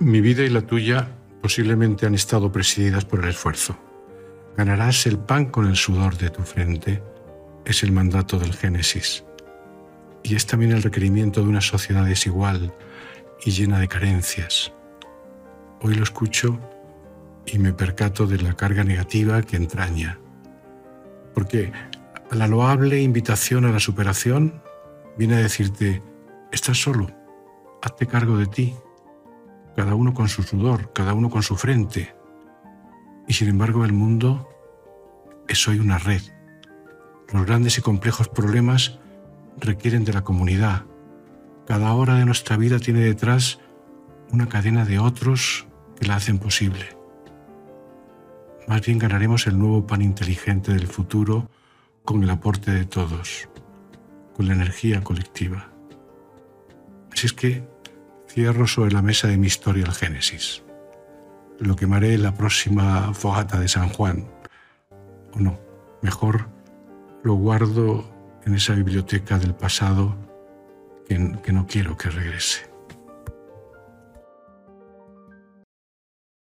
Mi vida y la tuya posiblemente han estado presididas por el esfuerzo. Ganarás el pan con el sudor de tu frente, es el mandato del Génesis. Y es también el requerimiento de una sociedad desigual y llena de carencias. Hoy lo escucho y me percato de la carga negativa que entraña. Porque la loable invitación a la superación viene a decirte, estás solo, hazte cargo de ti, cada uno con su sudor, cada uno con su frente. Y sin embargo el mundo es hoy una red. Los grandes y complejos problemas requieren de la comunidad. Cada hora de nuestra vida tiene detrás una cadena de otros que la hacen posible. Más bien ganaremos el nuevo pan inteligente del futuro con el aporte de todos, con la energía colectiva. Así es que cierro sobre la mesa de mi historia el Génesis. Lo quemaré en la próxima fogata de San Juan. O no, mejor lo guardo en esa biblioteca del pasado que, que no quiero que regrese.